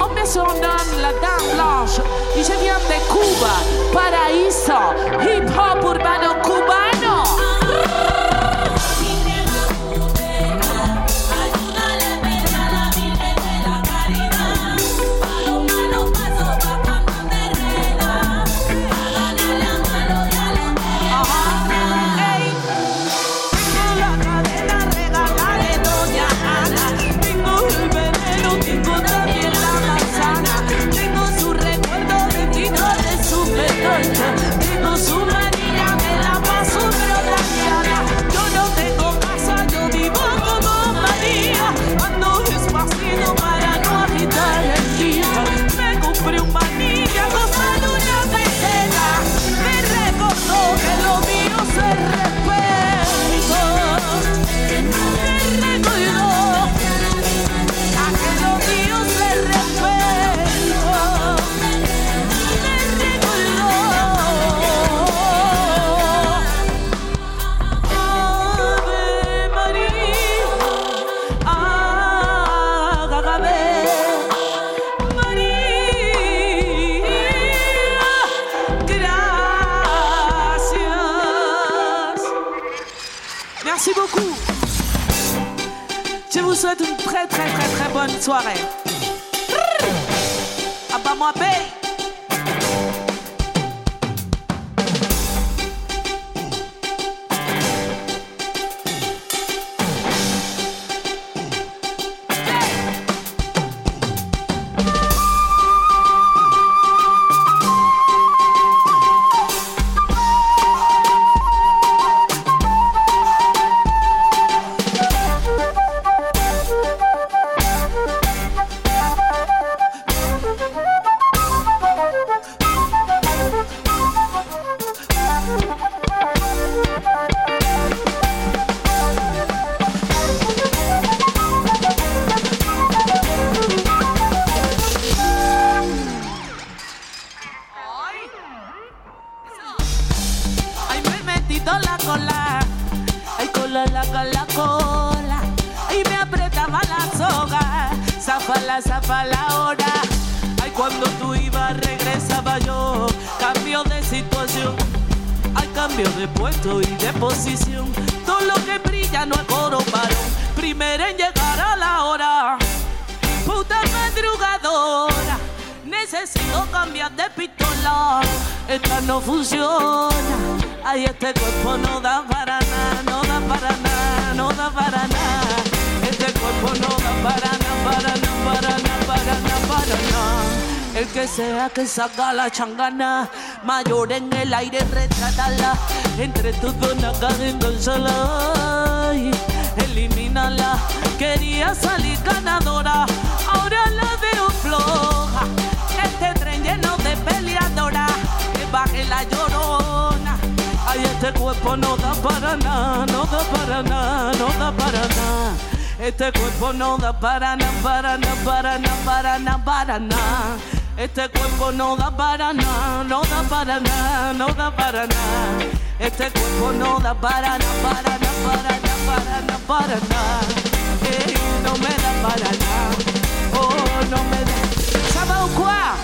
On me sonne la dame blanche. Je viens de Cuba, paraíso, hip hop urbain. soirée. Ah bah moi belle. sagala changana, mayor en el aire retratala, entre todo en consola, elimínala, quería salir ganadora, ahora la veo floja, este tren lleno de peleadora, que baje la llorona, ay este cuerpo no da para nada, no da para nada, no da para nada. Este cuerpo no da para nada, para nada, para nada, para nada, para nada. Este cuerpo no da para nada, no da para nada, no da para nada. Este cuerpo no da para nada, para nada, para nada, para nada, para nada. No me da para nada, oh, no me da. ¿Sabes cuál?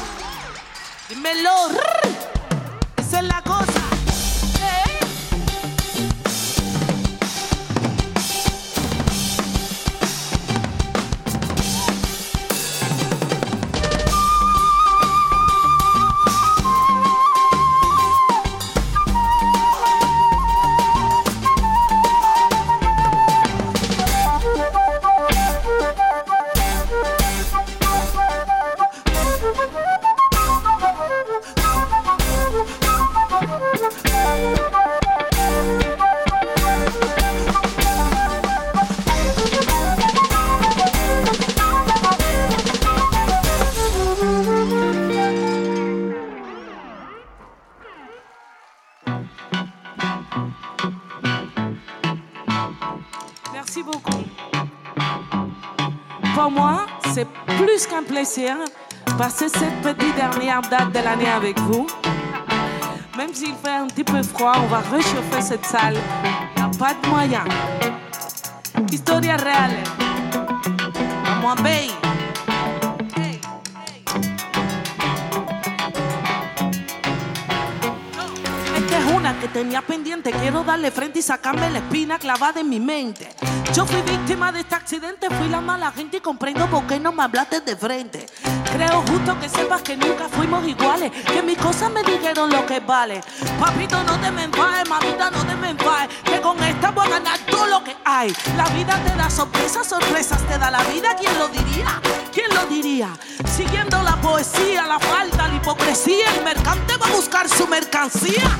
Dímelo, esa es la cosa. Plaisir passer cette petite dernière date de l'année avec vous. Même s'il fait un petit peu froid, on va réchauffer cette salle. Il n'y a pas de moyen. Historia real. Vamos a ver. que tenía pendiente. Quiero darle frente y sacarme la espina clavada en mi mente. Yo fui víctima de accidente, fui la mala gente y comprendo por qué no me hablaste de frente. Creo justo que sepas que nunca fuimos iguales, que mis cosas me dijeron lo que vale. Papito, no te me enfades, mamita, no te me enfades, que con esta voy a ganar todo lo que hay. La vida te da sorpresas, sorpresas te da la vida, ¿quién lo diría? ¿Quién lo diría? Siguiendo la poesía, la falta, la hipocresía, el mercante va a buscar su mercancía.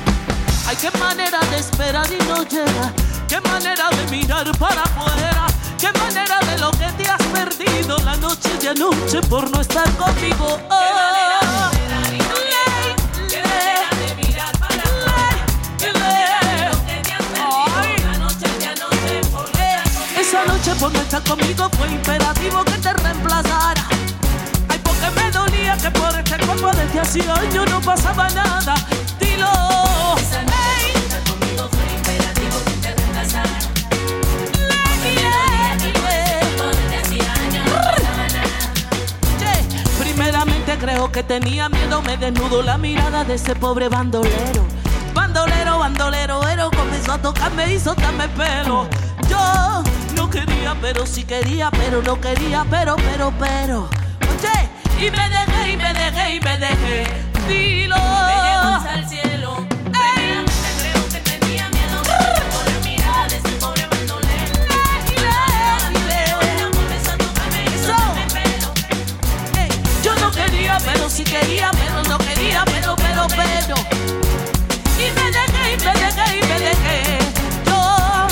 Ay, qué manera de esperar y no llega. Qué manera de mirar para afuera. Qué manera de lo que te has perdido la noche de anoche por no estar conmigo. Oh. Esa noche por no estar conmigo fue imperativo que te reemplazara. Ay, porque me dolía que por este cuerpo desde hacía años no pasaba nada. Dilo. Creo que tenía miedo, me desnudo la mirada de ese pobre bandolero. Bandolero, bandolero, ero comenzó a tocarme y soltarme pelo. Yo no quería, pero sí quería, pero no quería, pero, pero, pero. Oye, y me dejé, y me dejé, y me dejé. Dilo. Me si quería, pero no quería, pero, pero, pero. Y me dejé, y me dejé, y me dejé. Yo,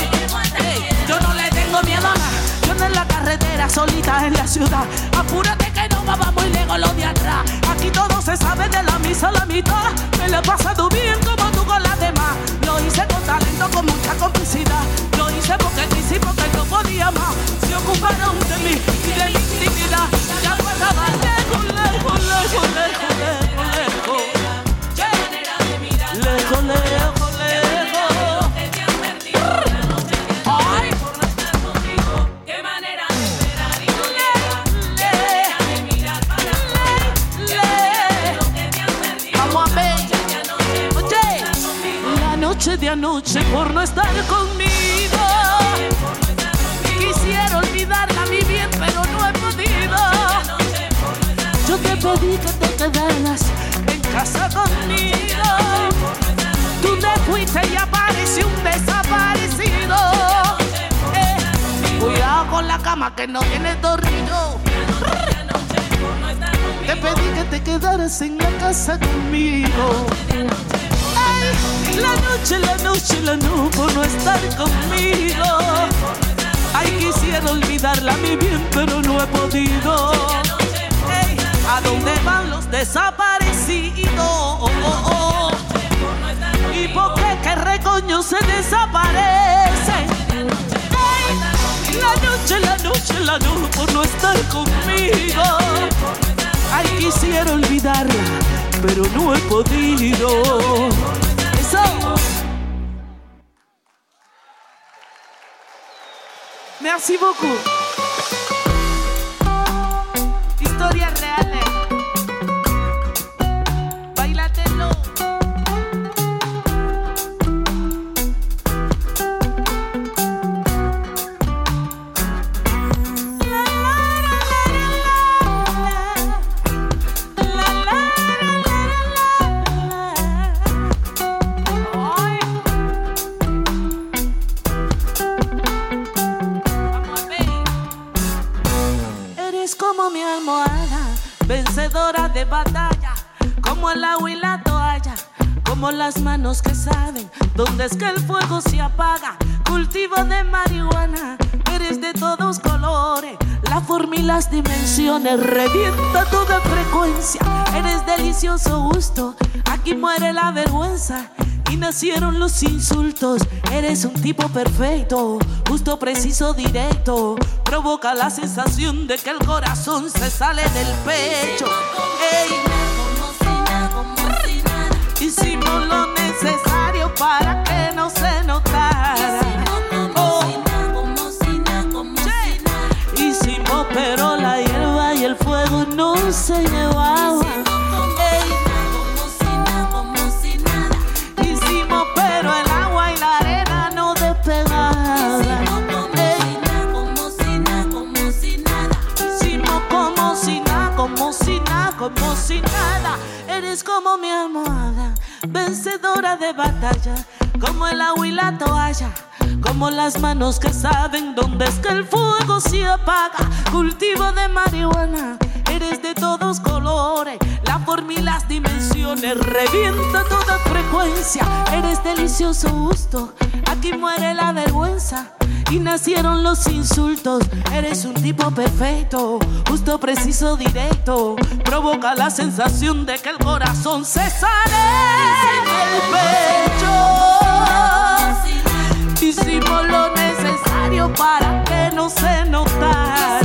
yo no le tengo miedo a nada. Yo en la carretera, solita en la ciudad. Apúrate que no va muy lejos lo de atrás. Aquí todo se sabe de la misa a la mitad. Me lo he pasado bien como tú con las demás. Lo hice con talento, con mucha no tiene dormido. Te pedí que te quedaras en la casa conmigo. Ay, la noche, la noche, la noche por no estar conmigo. Ay, quisiera olvidarla mi bien, pero no he podido. ¿A dónde van los desaparecidos? ¿Y por qué que recoño se desaparece? Noche, la noche, la noche por no estar conmigo. Ay, quisiera olvidarla, pero no he podido. Eso. Merci beaucoup. Historia real. Manos que saben dónde es que el fuego se apaga. Cultivo de marihuana, eres de todos colores. La forma y las dimensiones revienta toda frecuencia. Eres delicioso gusto, aquí muere la vergüenza. y nacieron los insultos. Eres un tipo perfecto, justo, preciso, directo. Provoca la sensación de que el corazón se sale del pecho. Hicimos lo necesario para que no se notara. Oh. Hicimos, pero la hierba y el fuego no se llevaban. como si nada. Eres como mi almohada, vencedora de batalla, como el agua y la toalla. Como las manos que saben dónde es que el fuego se apaga. Cultivo de marihuana, eres de todos colores. La forma y las dimensiones revienta toda frecuencia. Eres delicioso gusto, aquí muere la vergüenza y nacieron los insultos. Eres un tipo perfecto, justo, preciso, directo. Provoca la sensación de que el corazón se sale del pecho. Hicimos lo necesario para que no se notara.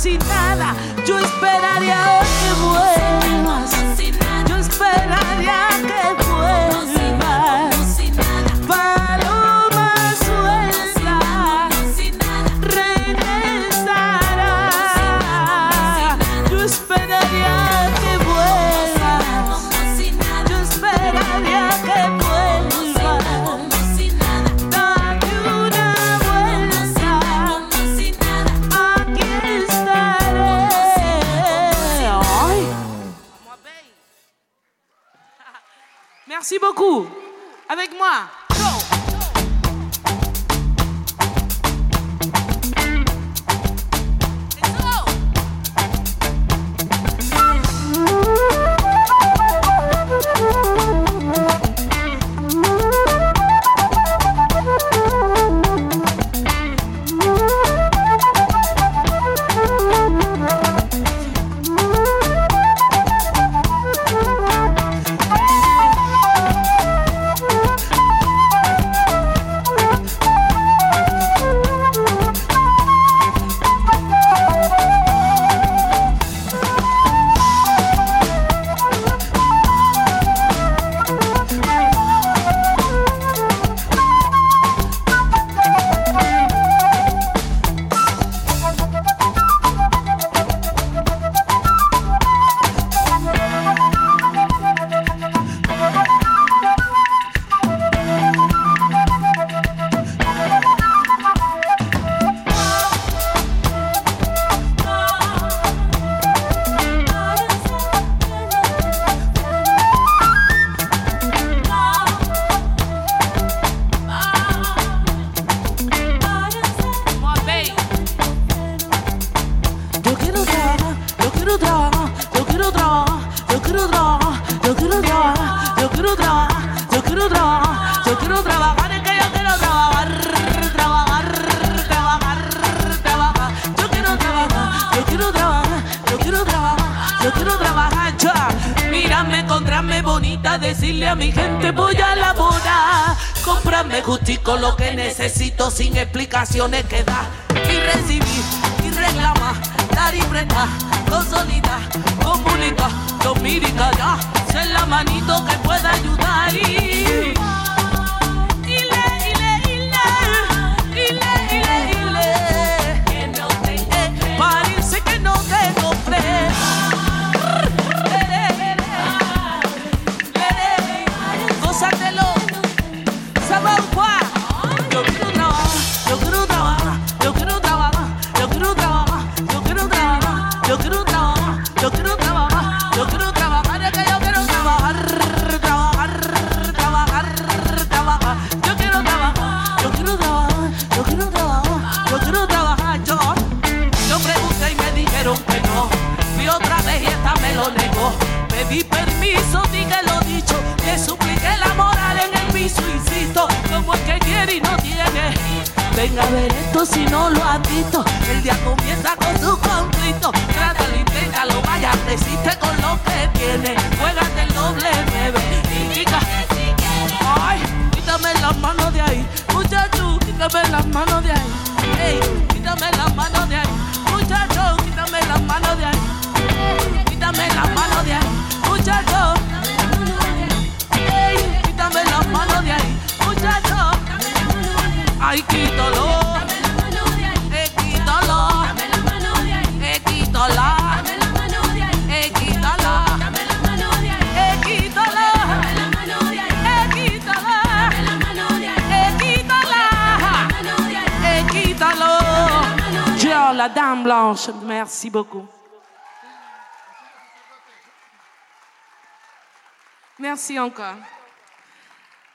Si nada. Yo esperaría que vuelvas. Yo esperaría que Merci beaucoup. Avec moi. Venga a ver esto si no lo has visto. El día comienza con su conflicto. Trátalo, inténtalo, vaya, resiste con lo que tiene. Juégate el doble, bebé. Y chica, ay, quítame las manos de ahí. Muchacho, quítame las manos de ahí. Ey, quítame las manos de ahí. La dame blanche, merci beaucoup. Merci encore.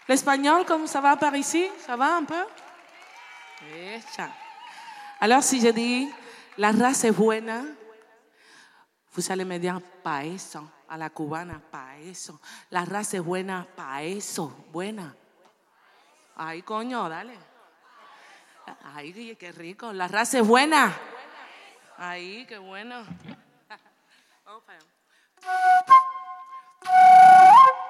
L'espagnol, comment ça va par ici? Ça va un peu? Echa. Alors, si je dis la raza es buena, vous allez me dire eso, a la cubana, pa eso. La raza es buena, pa eso, buena. Ay, coño, dale. Ay, qué rico. La raza es buena. Ay, qué bueno.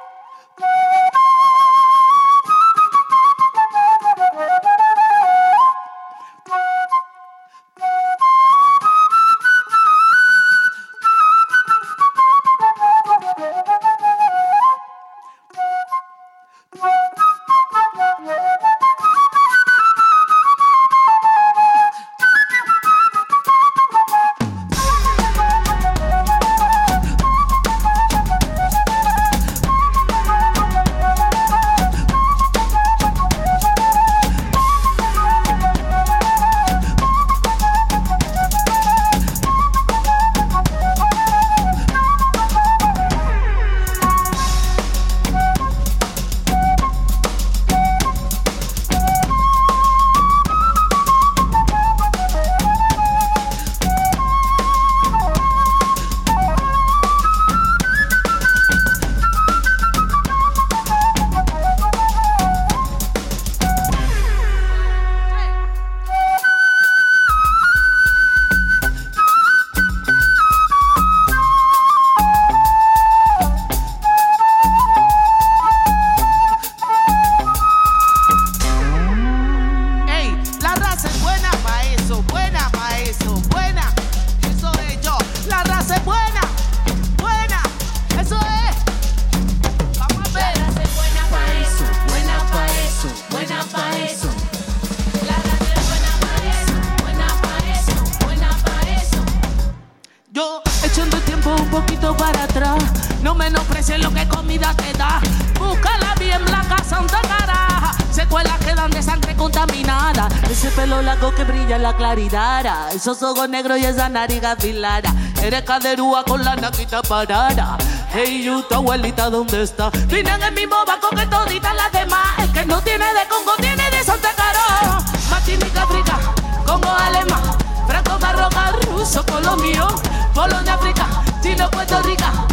Ese pelo largo que brilla en la claridad. Esos ojos negros y esa nariz afilada. Eres caderúa con la naquita parada. Hey, you, tu abuelita, ¿dónde está? Vine en el mismo banco que toditas las demás. El que no tiene de Congo tiene de Santa Caro. Martinica, África, Congo, alemán. Franco, Marroca, ruso, colombiano, Polonia, África, Chile, Puerto Rico,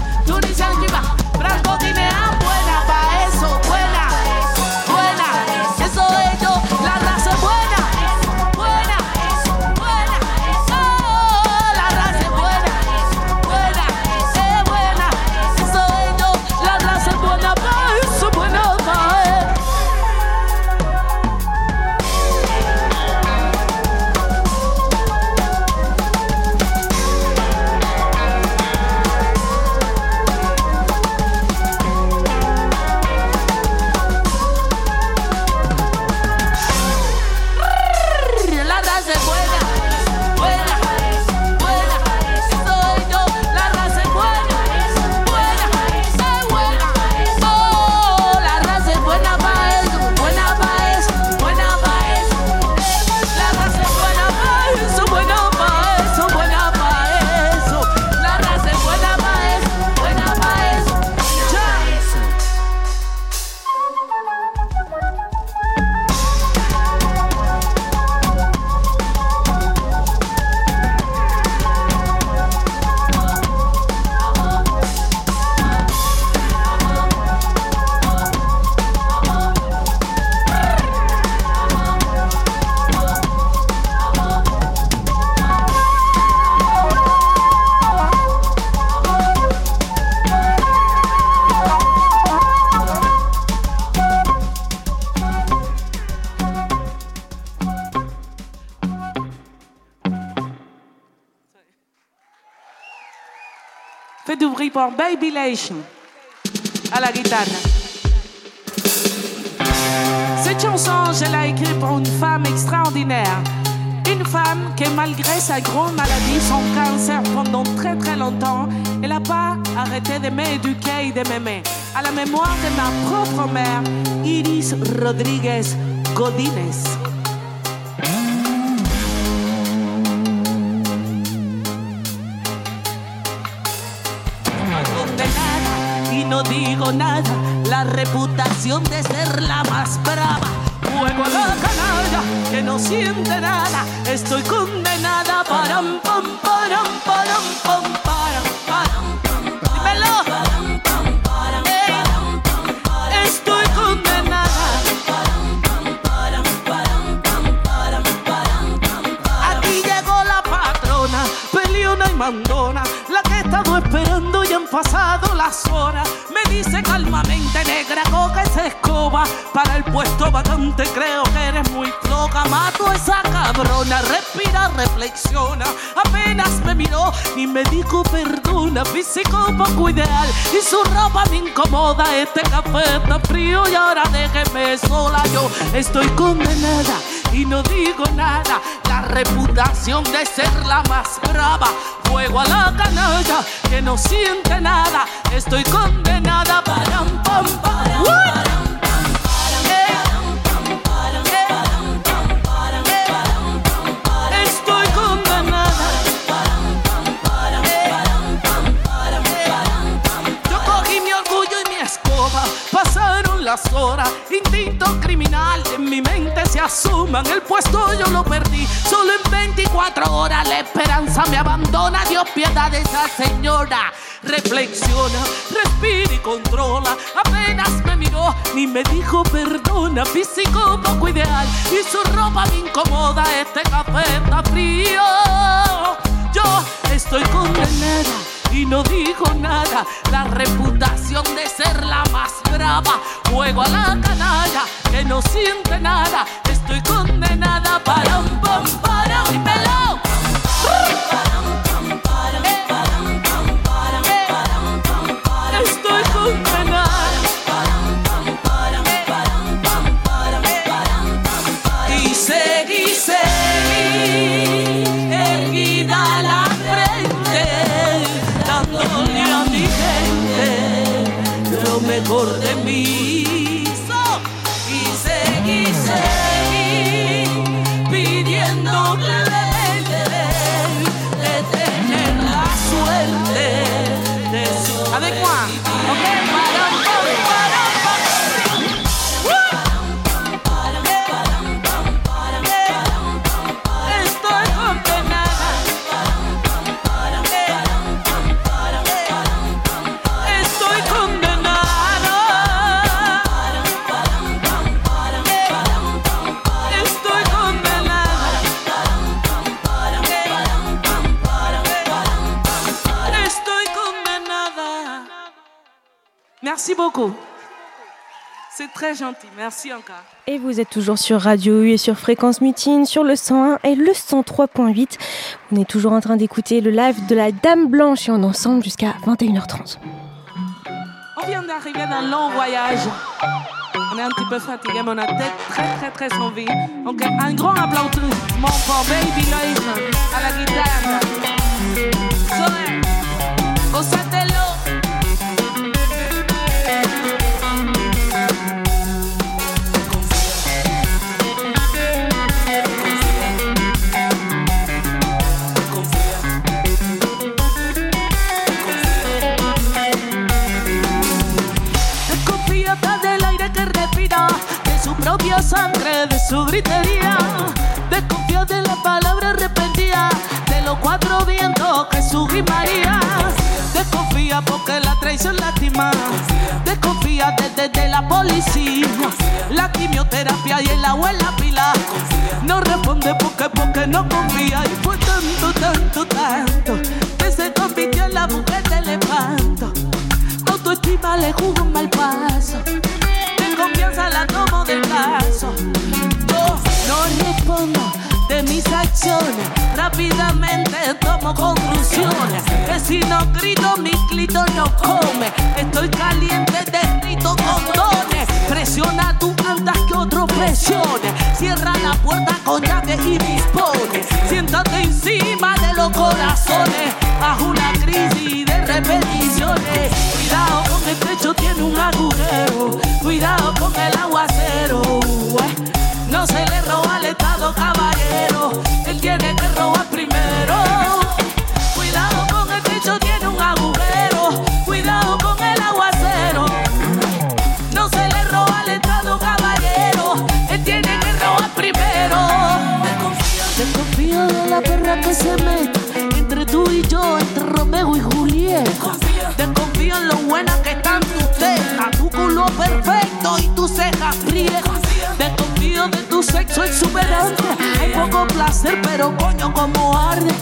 Faites du bruit pour Baby Lation à la guitare. Cette chanson, je l'ai écrite pour une femme extraordinaire. Une femme qui, malgré sa grande maladie, son cancer pendant très très longtemps, elle n'a pas arrêté de m'éduquer et de m'aimer. À la mémoire de ma propre mère, Iris Rodriguez Godínez. Digo nada, la reputación de ser la más brava. Juego a la canalla que no siente nada, estoy condenada. Para pam param param pam param param Estoy condenada. Aquí llegó la patrona, peleona y mandona, la que he estado esperando y han pasado las horas. Me dice calmamente, negra, coca esa escoba. Para el puesto vacante creo que eres muy floja. Mato a esa cabrona, respira, reflexiona. Apenas me miró y me dijo perdona. Físico poco ideal y su ropa me incomoda. Este café está frío y ahora déjeme sola. Yo estoy condenada y no digo nada. La reputación de ser la más brava. Fuego a la canalla que no siente nada. Estoy condenada para un. Las horas. Instinto criminal en mi mente se asuman. El puesto yo lo perdí. Solo en 24 horas la esperanza me abandona. Dios piedad de esa señora. Reflexiona, respira y controla. Apenas me miró ni me dijo perdona. Físico poco ideal y su ropa me incomoda. Este café está frío. Yo estoy condenada y no digo nada. La reputación de ser la más brava. Juego a la canalla que no siente nada. Estoy condenada para un pam para un melón. broken. Merci beaucoup. C'est très gentil. Merci encore. Et vous êtes toujours sur Radio U et sur Fréquence Mutine, sur le 101 et le 103.8. On est toujours en train d'écouter le live de la Dame Blanche et on est ensemble jusqu'à 21h30. On vient d'arriver d'un long voyage. On est un petit peu fatigué, mais on a tête très très très envie. Donc un grand applaudissement pour Baby Life à la guitare. Zoé, gózatelo. Desconfíate propia sangre, de su gritería. Desconfía de la palabra arrepentida, de los cuatro vientos Jesús y María. Desconfía porque la traición lastima. Desconfía desde de la policía, la quimioterapia y el agua en la pila. No responde porque porque no confía y fue tanto, tanto, tanto que se convirtió en la mujer del espanto autoestima le jugó un mal paso. De confianza la tomo del caso. Yo no respondo de mis acciones. Rápidamente tomo conclusiones. Que si no grito, mi clito no come. Estoy caliente de grito con dones. Presiona tú andas que otro presione. Cierra la puerta con llave y dispone. Siéntate encima de los corazones. Haz una crisis de repeticiones. Cuidado con el techo, up placer, pero coño como arde.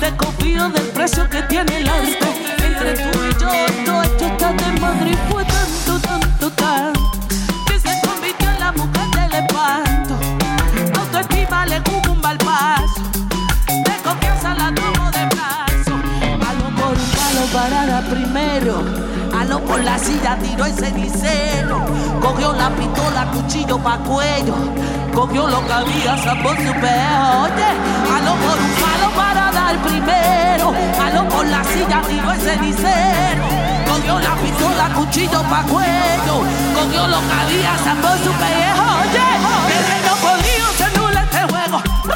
Desconfío del precio que tiene el arte. Por la silla, tiró el cenicero. Cogió la pistola, cuchillo pa' cuello. Cogió lo que había, sacó su peo. Oye, alo por un palo para dar primero. Alo por la silla, tiró el cenicero. Cogió la pistola, cuchillo pa' cuello. Cogió lo que había, sacó su pellejo. Oye, el reino podrido se este juego.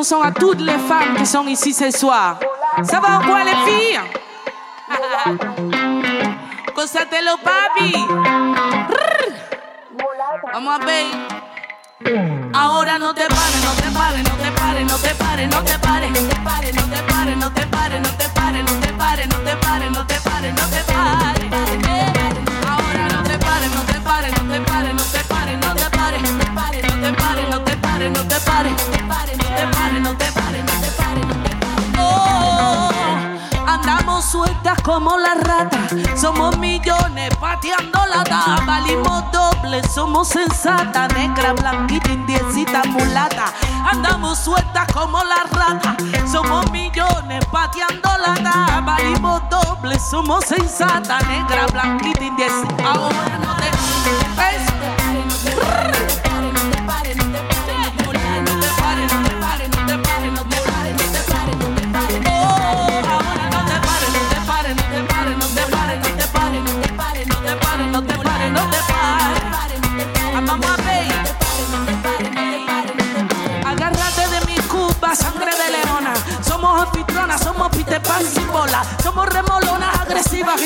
Chanson à toutes les femmes qui sont ici ce soir. Ça va ou quoi les filles? Cosatelo papi. Vamos a ver. Ahora no te pares, no te pares, no te pares, no te pares, no te pares, como las ratas, somos millones pateando la dama, valimos doble, somos sensata, negra, blanquita, indiecita, mulata. Andamos sueltas como las ratas, somos millones pateando la dama, valimos doble, somos sensata, negra, blanquita, indiecita. Ahora no te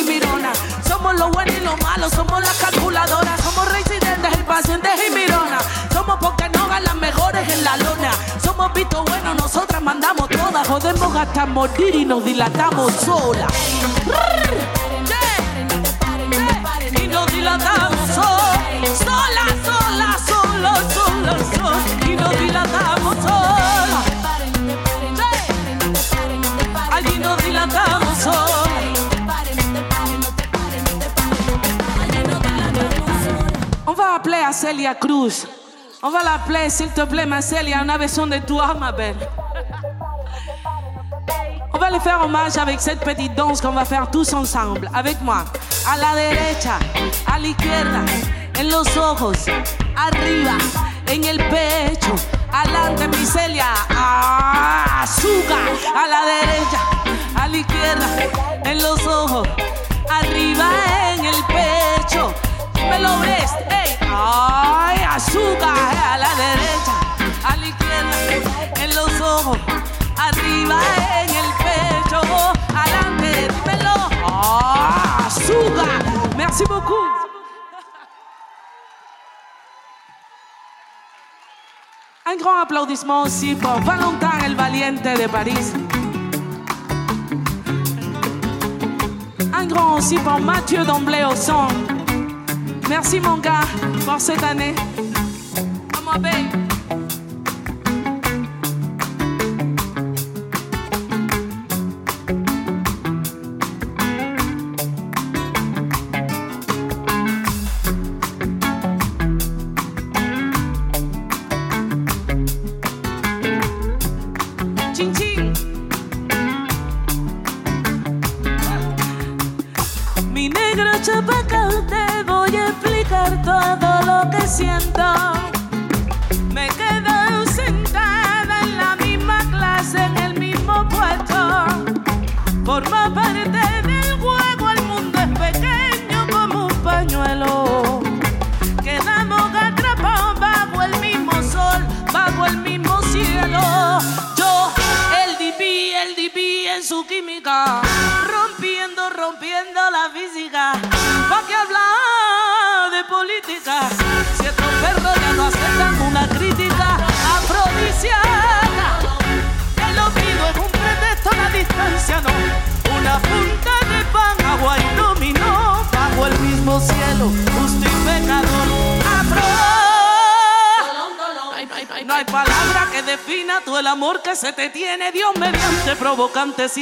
mironas. Somos lo bueno y lo malo, somos las calculadoras. Somos residentes, el paciente y mirona. Somos porque no las mejores en la lona. Somos visto bueno, nosotras mandamos todas. Jodemos hasta morir y nos dilatamos solas. Celia Cruz. On va l'appeler, s'il te plaît, Marcel, il y a version de toi, ma belle. On va lui faire hommage avec cette petite danse qu'on va faire tous ensemble. Avec moi. A la derecha, a la izquierda, en los ojos, arriba, en el pecho. Adelante, mi Celia. Ah, azúcar. A la derecha, a la izquierda, en los ojos, arriba, en el pecho. Me lo ves, ey. Ay, azúcar. A la derecha, a la izquierda, en los ojos, arriba, en el pecho. Adelante, dímelo. Ah, azúcar. Merci beaucoup. Un grand applaudissement aussi pour Valentin el Valiente de Paris. Un grand aussi pour Mathieu d'Emblée au son. Merci mon gars pour cette année.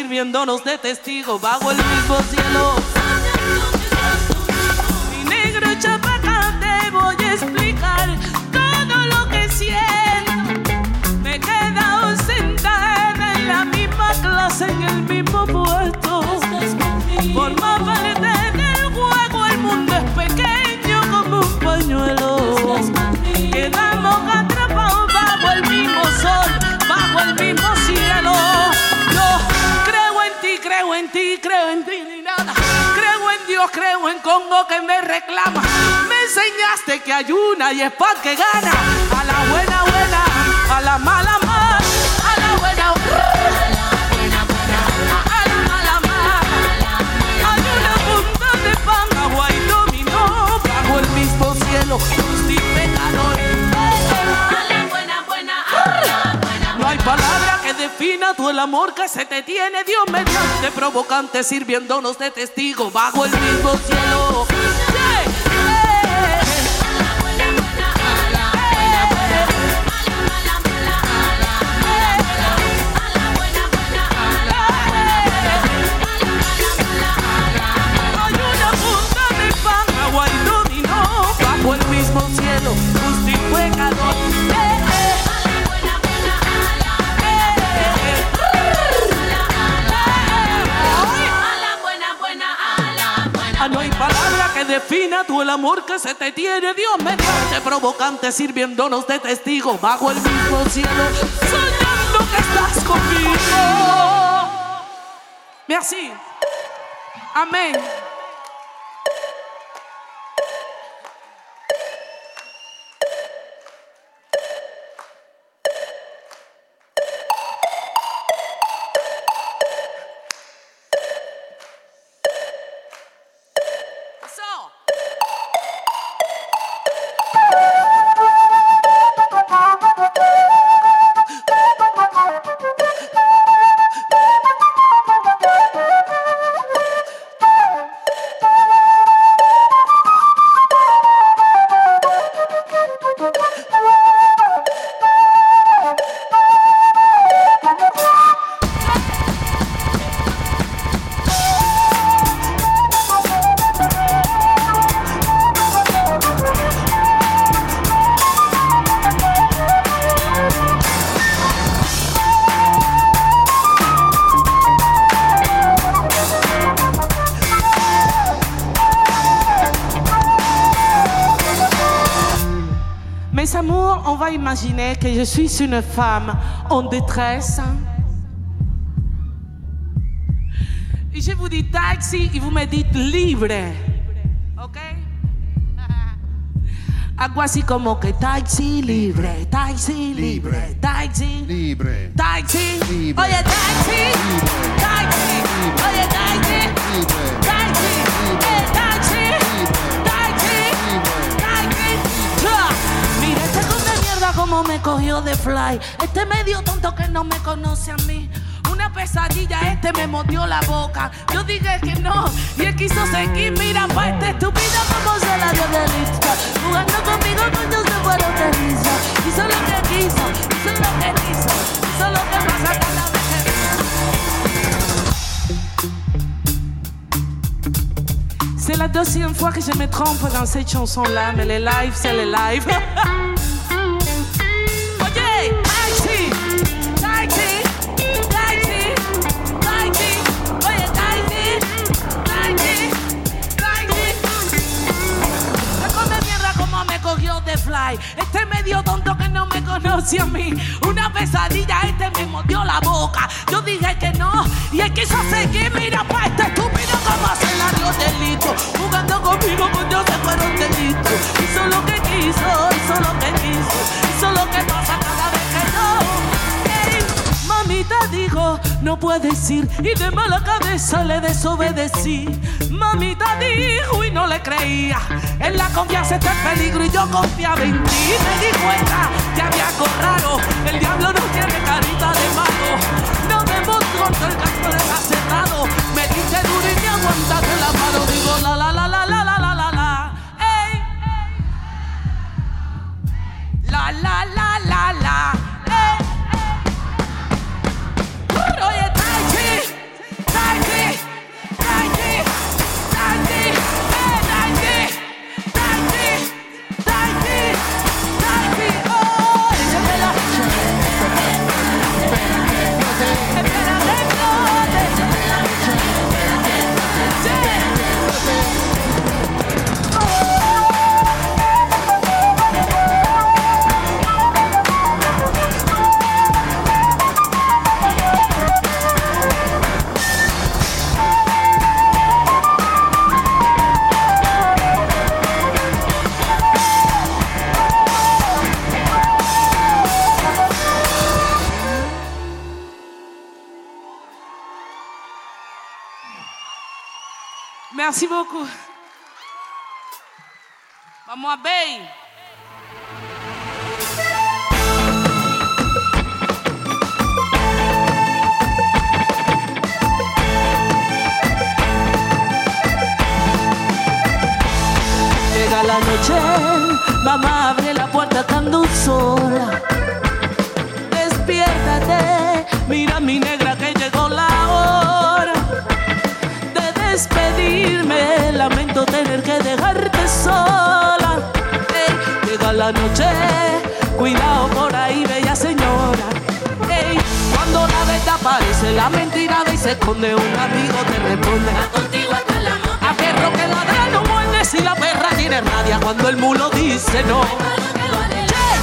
Sirviéndonos de testigo Creo en Congo que me reclama. Me enseñaste que hay una y es pa' que gana. A la buena, buena, a la mala, mala. A la buena, buena. A defina tú el amor que se te tiene, Dios mediante provocante, sirviéndonos de testigo bajo el mismo cielo. Defina tú el amor que se te tiene, Dios mediante provocante, sirviéndonos de testigo bajo el mismo cielo, soñando que estás conmigo. Merci. Amén. Je suis une femme en détresse. Et je vous dis taxi et vous me dites libre. ¿Ok? Algo así como que taxi libre, taxi libre, taxi libre, taxi, oye taxi, taxi, oye taxi, taxi, como me cogió de fly, este medio tonto que no me conoce a mí pesadilla, este me mordió la boca. Yo dije que no, y él quiso seguir. Mira, pa' este estúpido como se la dio de lista. Jugando conmigo, cuando se fueron de risa. Hizo lo que quiso, hizo lo que quiso, hizo lo que pasa cada vez C'est la deuxième fois que je me trompe dans cette chanson-là, mais les lives, c'est les lives. me conoce a mí. Una pesadilla, este me mordió la boca. Yo dije que no, y él quiso seguir. Mira, pa' este estúpido como se la dio delito. Jugando conmigo, pues yo se fueron delito. Hizo lo que quiso, hizo lo que quiso. Hizo lo que pasa cada vez que no. Ey, mamita dijo, no puedes ir. Y de mala cabeza le desobedecí. Mamita dijo y no le creía. En la confianza está el peligro y yo confiaba en ti. Me di cuenta que había algo. El diablo no tiene carita de mago. No me mostró el casco de cerrado. Me diste duro y me aguantaste la mano. Digo la la la la la la la la la. Ey. La la la Merci beaucoup. Vamos a ver. Llega la noche, mamá abre la puerta estando sola. Despiértate, mira mi negra Lamento tener que dejarte sola. llega la noche, cuidado por ahí, bella señora. cuando la verdad aparece, la mentira y se esconde, un amigo te responde. contigo hasta la A perro que ladra no muerde si la perra tiene rabia cuando el mulo dice no.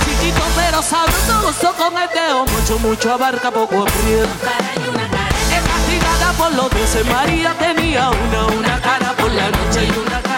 chiquito pero sabroso con el dedo, mucho, mucho abarca, poco aprieta por los dioses. María tenía una, una cara por la noche y una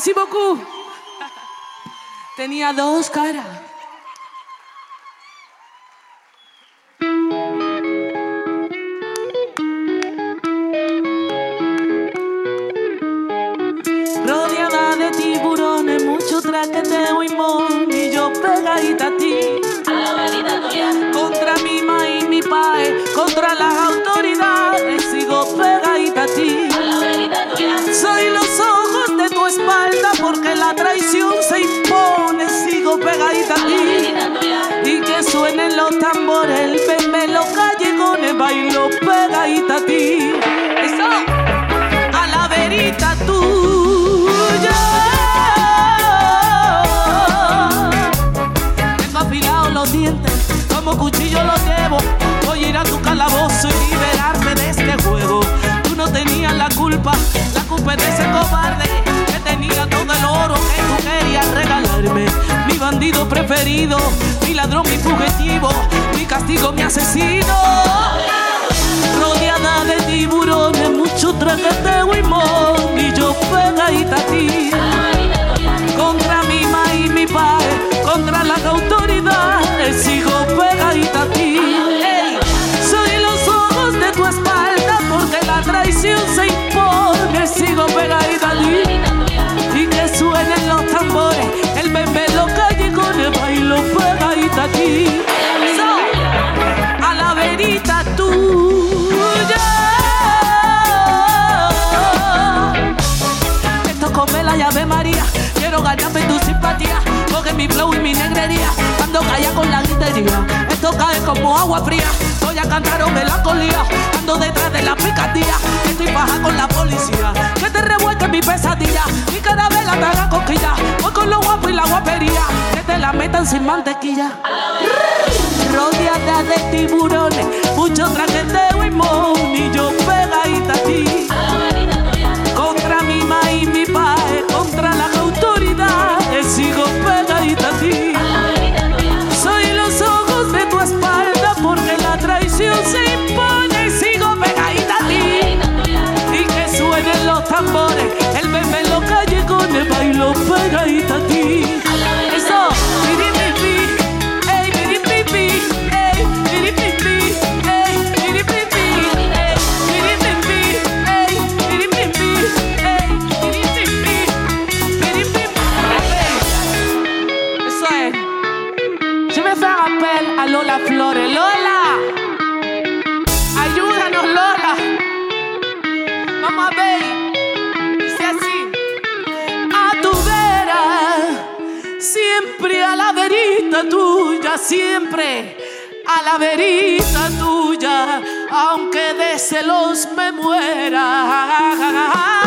Merci beaucoup. Tenía dos caras. Ese cobarde que tenía todo el oro que tú querías regalarme. Mi bandido preferido, mi ladrón, mi fugitivo, mi castigo, mi asesino. Rodeada de tiburones, mucho traqueteo y mon, y yo pegadita a ti. Contra mi ma y mi padre, contra las autoridades, Y que suenen los tambores, el bebé, los callejones, bailo pegadita a ti. So, a la verita tuya. Esto come la llave María. Quiero ganarme tu simpatía. Coge mi flow y mi negrería. Ando calla con la gritería. Esto cae como agua fría. Voy a cantar o melancolía. Ando detrás de la picardía. Estoy baja con la policía. Que te revuelque mi pesadilla. Mi carabela te haga cosquilla. Voy con lo guapo y la guapería. Que te la metan sin mantequilla. Rodeada de tiburones. Mucho traqueteo y mon. Y yo pegadita a ti. Siempre a la verita tuya, aunque de celos me muera.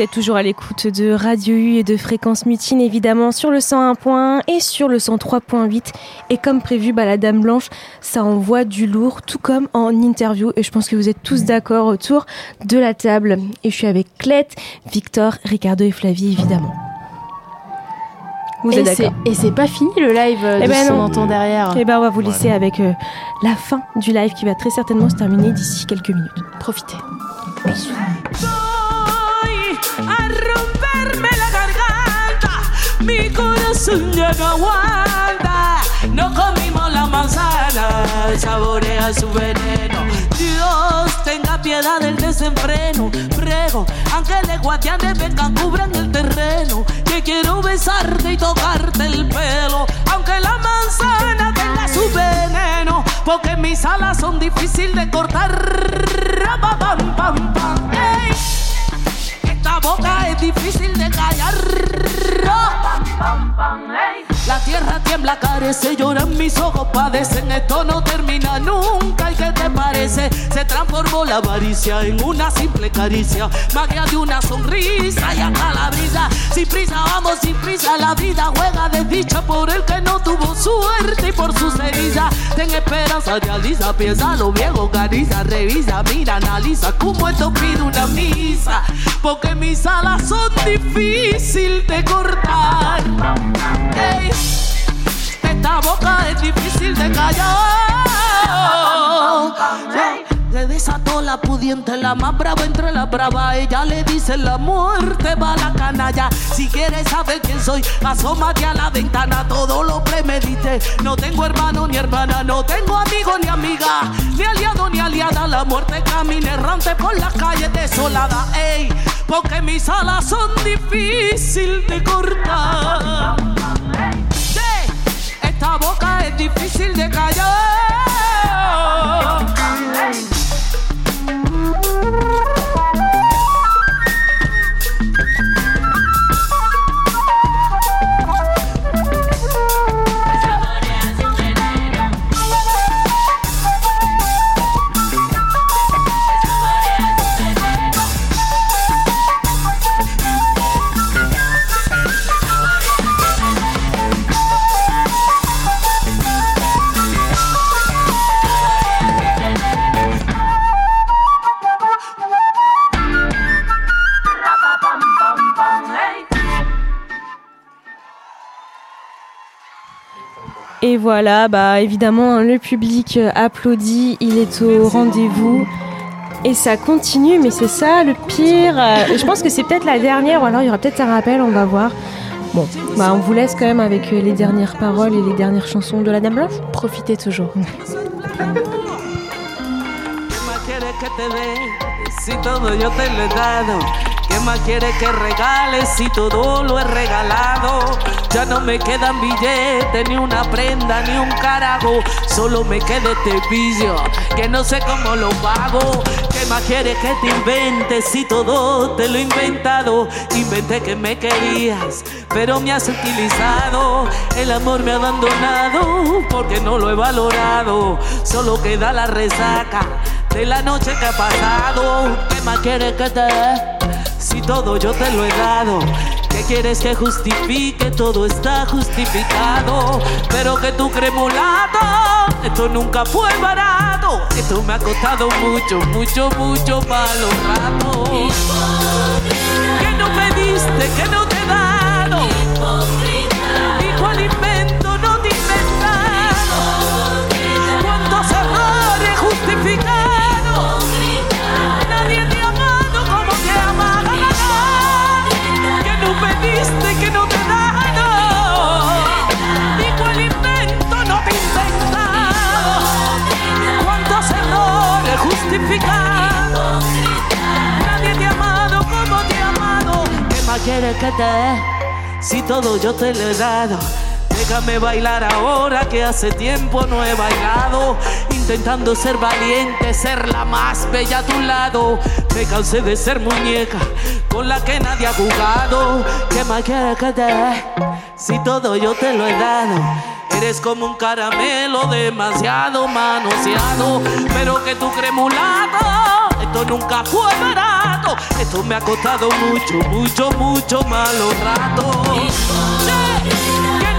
Vous êtes toujours à l'écoute de Radio U et de Fréquence Mutine, évidemment, sur le 101.1 et sur le 103.8. Et comme prévu, bah, la Dame Blanche, ça envoie du lourd, tout comme en interview. Et je pense que vous êtes tous d'accord autour de la table. Et je suis avec Clette, Victor, Ricardo et Flavie, évidemment. Vous êtes d'accord Et c'est pas fini le live eh de ben ce qu'on entend derrière. Eh ben on va vous laisser avec la fin du live qui va très certainement se terminer d'ici quelques minutes. Profitez. Bisous. Mi corazón ya no aguanta. No comimos la manzana, saborea su veneno. Dios tenga piedad del desenfreno. Prego, ángeles guardianes vengan, cubran el terreno. Que quiero besarte y tocarte el pelo. Aunque la manzana tenga su veneno, porque mis alas son difíciles de cortar. Pam, pam, pam, Esta boca es difícil de callar. La tierra tiembla, carece, lloran mis ojos, padecen. Esto no termina nunca. ¿Y qué te parece? Se transformó la avaricia en una simple caricia. Magia de una sonrisa y acá la brisa. Sin prisa, vamos sin prisa. La vida juega de dicha por el que no tuvo suerte y por su heridas. Ten esperanza, realiza, piensa lo viejo, cariza, revisa, mira, analiza. Como esto pide una Porque mis alas son difíciles de cortar. esta boca es difícil de callar. Le desató la pudiente, la más brava entre la brava. Ella le dice la muerte va a la canalla. Si quieres saber quién soy, asómate a la ventana. Todo lo premedite. No tengo hermano ni hermana, no tengo amigo ni amiga, ni aliado ni aliada. La muerte camina errante por las calles desolada. Ey, porque mis alas son difíciles de cortar. esta boca es difícil de callar. Et voilà, bah évidemment, le public euh, applaudit, il est au rendez-vous. Et ça continue, mais c'est ça le pire. Euh, je pense que c'est peut-être la dernière, ou alors il y aura peut-être un rappel, on va voir. Bon, bah on vous laisse quand même avec euh, les dernières paroles et les dernières chansons de la Dame Blanche. Profitez toujours. ¿Qué más quieres que regales si todo lo he regalado? Ya no me quedan billetes, ni una prenda, ni un carajo. Solo me queda este vicio, que no sé cómo lo pago. ¿Qué más quieres que te inventes si todo te lo he inventado? Inventé que me querías, pero me has utilizado. El amor me ha abandonado porque no lo he valorado. Solo queda la resaca de la noche que ha pasado. ¿Qué más quieres que te? Si todo yo te lo he dado, ¿qué quieres que justifique? Todo está justificado. Pero que tú crees esto nunca fue barato. Esto me ha costado mucho, mucho, mucho malo rato. Que no pediste, que no te he quieres que te dé? Si todo yo te lo he dado. Déjame bailar ahora que hace tiempo no he bailado. Intentando ser valiente, ser la más bella a tu lado. Me cansé de ser muñeca con la que nadie ha jugado. ¿Qué más quieres que te dé? Si todo yo te lo he dado. Eres como un caramelo demasiado manoseado. Pero que tú crees Nunca fue barato. Esto me ha costado mucho, mucho, mucho malos ratos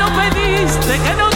no pediste, que no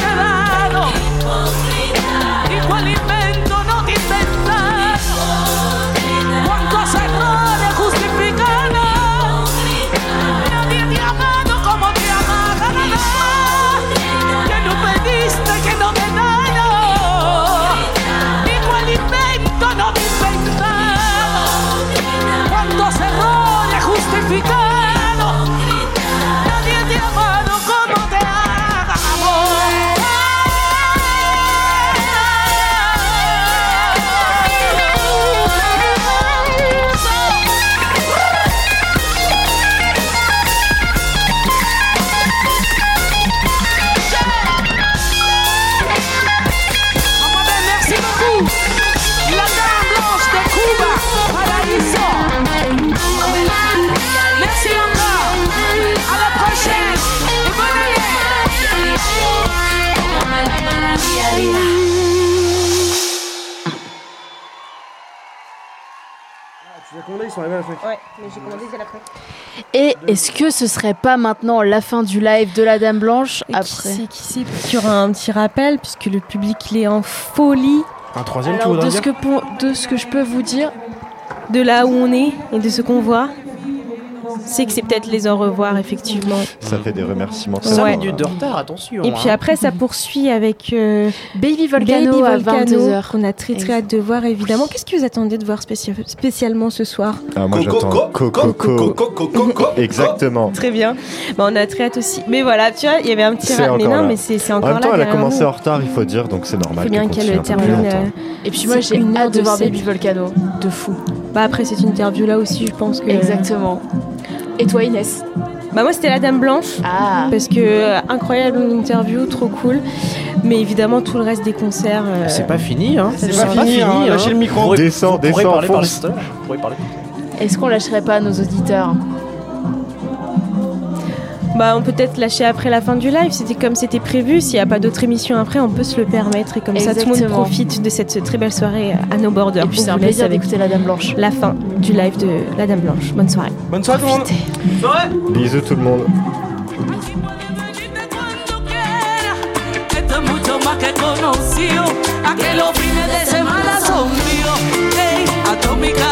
Ouais, mais j'ai commandé dès. Et est-ce que ce serait pas maintenant la fin du live de la Dame Blanche Et après Qui sait, qui sait, peut-être qu'il y aura un petit rappel, puisque le public il est en folie Un troisième, tu Alors voudrais de ce, dire que pour- de ce que je peux vous dire, de là où on est et de ce qu'on voit. C'est que c'est peut-être les au revoir, effectivement. Ça fait des remerciements. Ouais. 5 minutes de retard, attention. Et puis hein. après, ça poursuit avec euh, Baby Volcano Baby à Volcano, 22h. qu'on a très très hâte de voir, évidemment. Qu'est-ce que vous attendez de voir spéci- spécialement ce soir? Ah, moi Coco, j'attends coco, Coco. coco, coco, coco. Exactement. Très bien. Bah, on a très hâte aussi. Mais voilà, tu vois, il y avait un petit... C'est ra- Mais encore non, là. mais c'est c'est En encore même temps, là elle a commencé en retard, il faut dire, donc c'est normal. faut bien qu'elle termine. euh, Et puis moi j'ai hâte de voir. Baby Volcano, de fou. Bah après cette interview là aussi, je pense que. Exactement. Et toi Inès Bah moi c'était la Dame Blanche. Ah Parce que euh, incroyable interview, trop cool. Mais évidemment tout le reste des concerts. euh, C'est pas fini, hein. C'est pas, pas fini, hein. Lâchez le micro. Descends, descends. Est-ce qu'on lâcherait pas nos auditeurs Bah on peut peut-être lâcher après la fin du live. C'était comme c'était prévu. S'il n'y a pas d'autres émissions après, on peut se le permettre et comme ça tout le monde profite de cette très belle soirée à nos borders. Et puis c'est un plaisir d'écouter la Dame Blanche. la fin du live de la Dame Blanche. Bonne soirée. Bonne soirée tout le monde. Bisous tout le monde. que los fines de semana son míos. Atómica,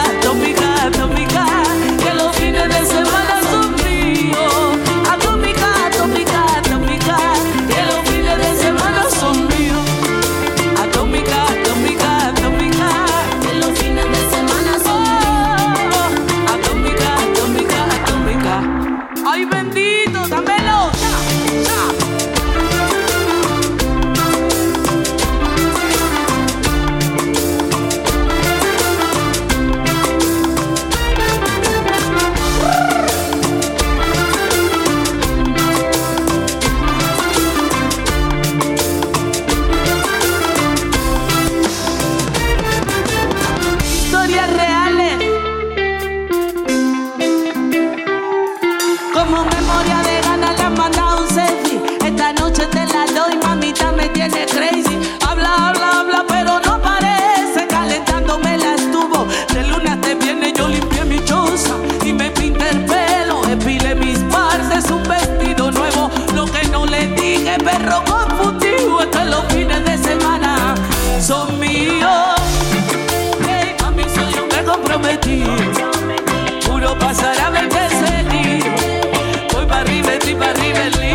pasará el. Voy para arriba, estoy para arriba el lío.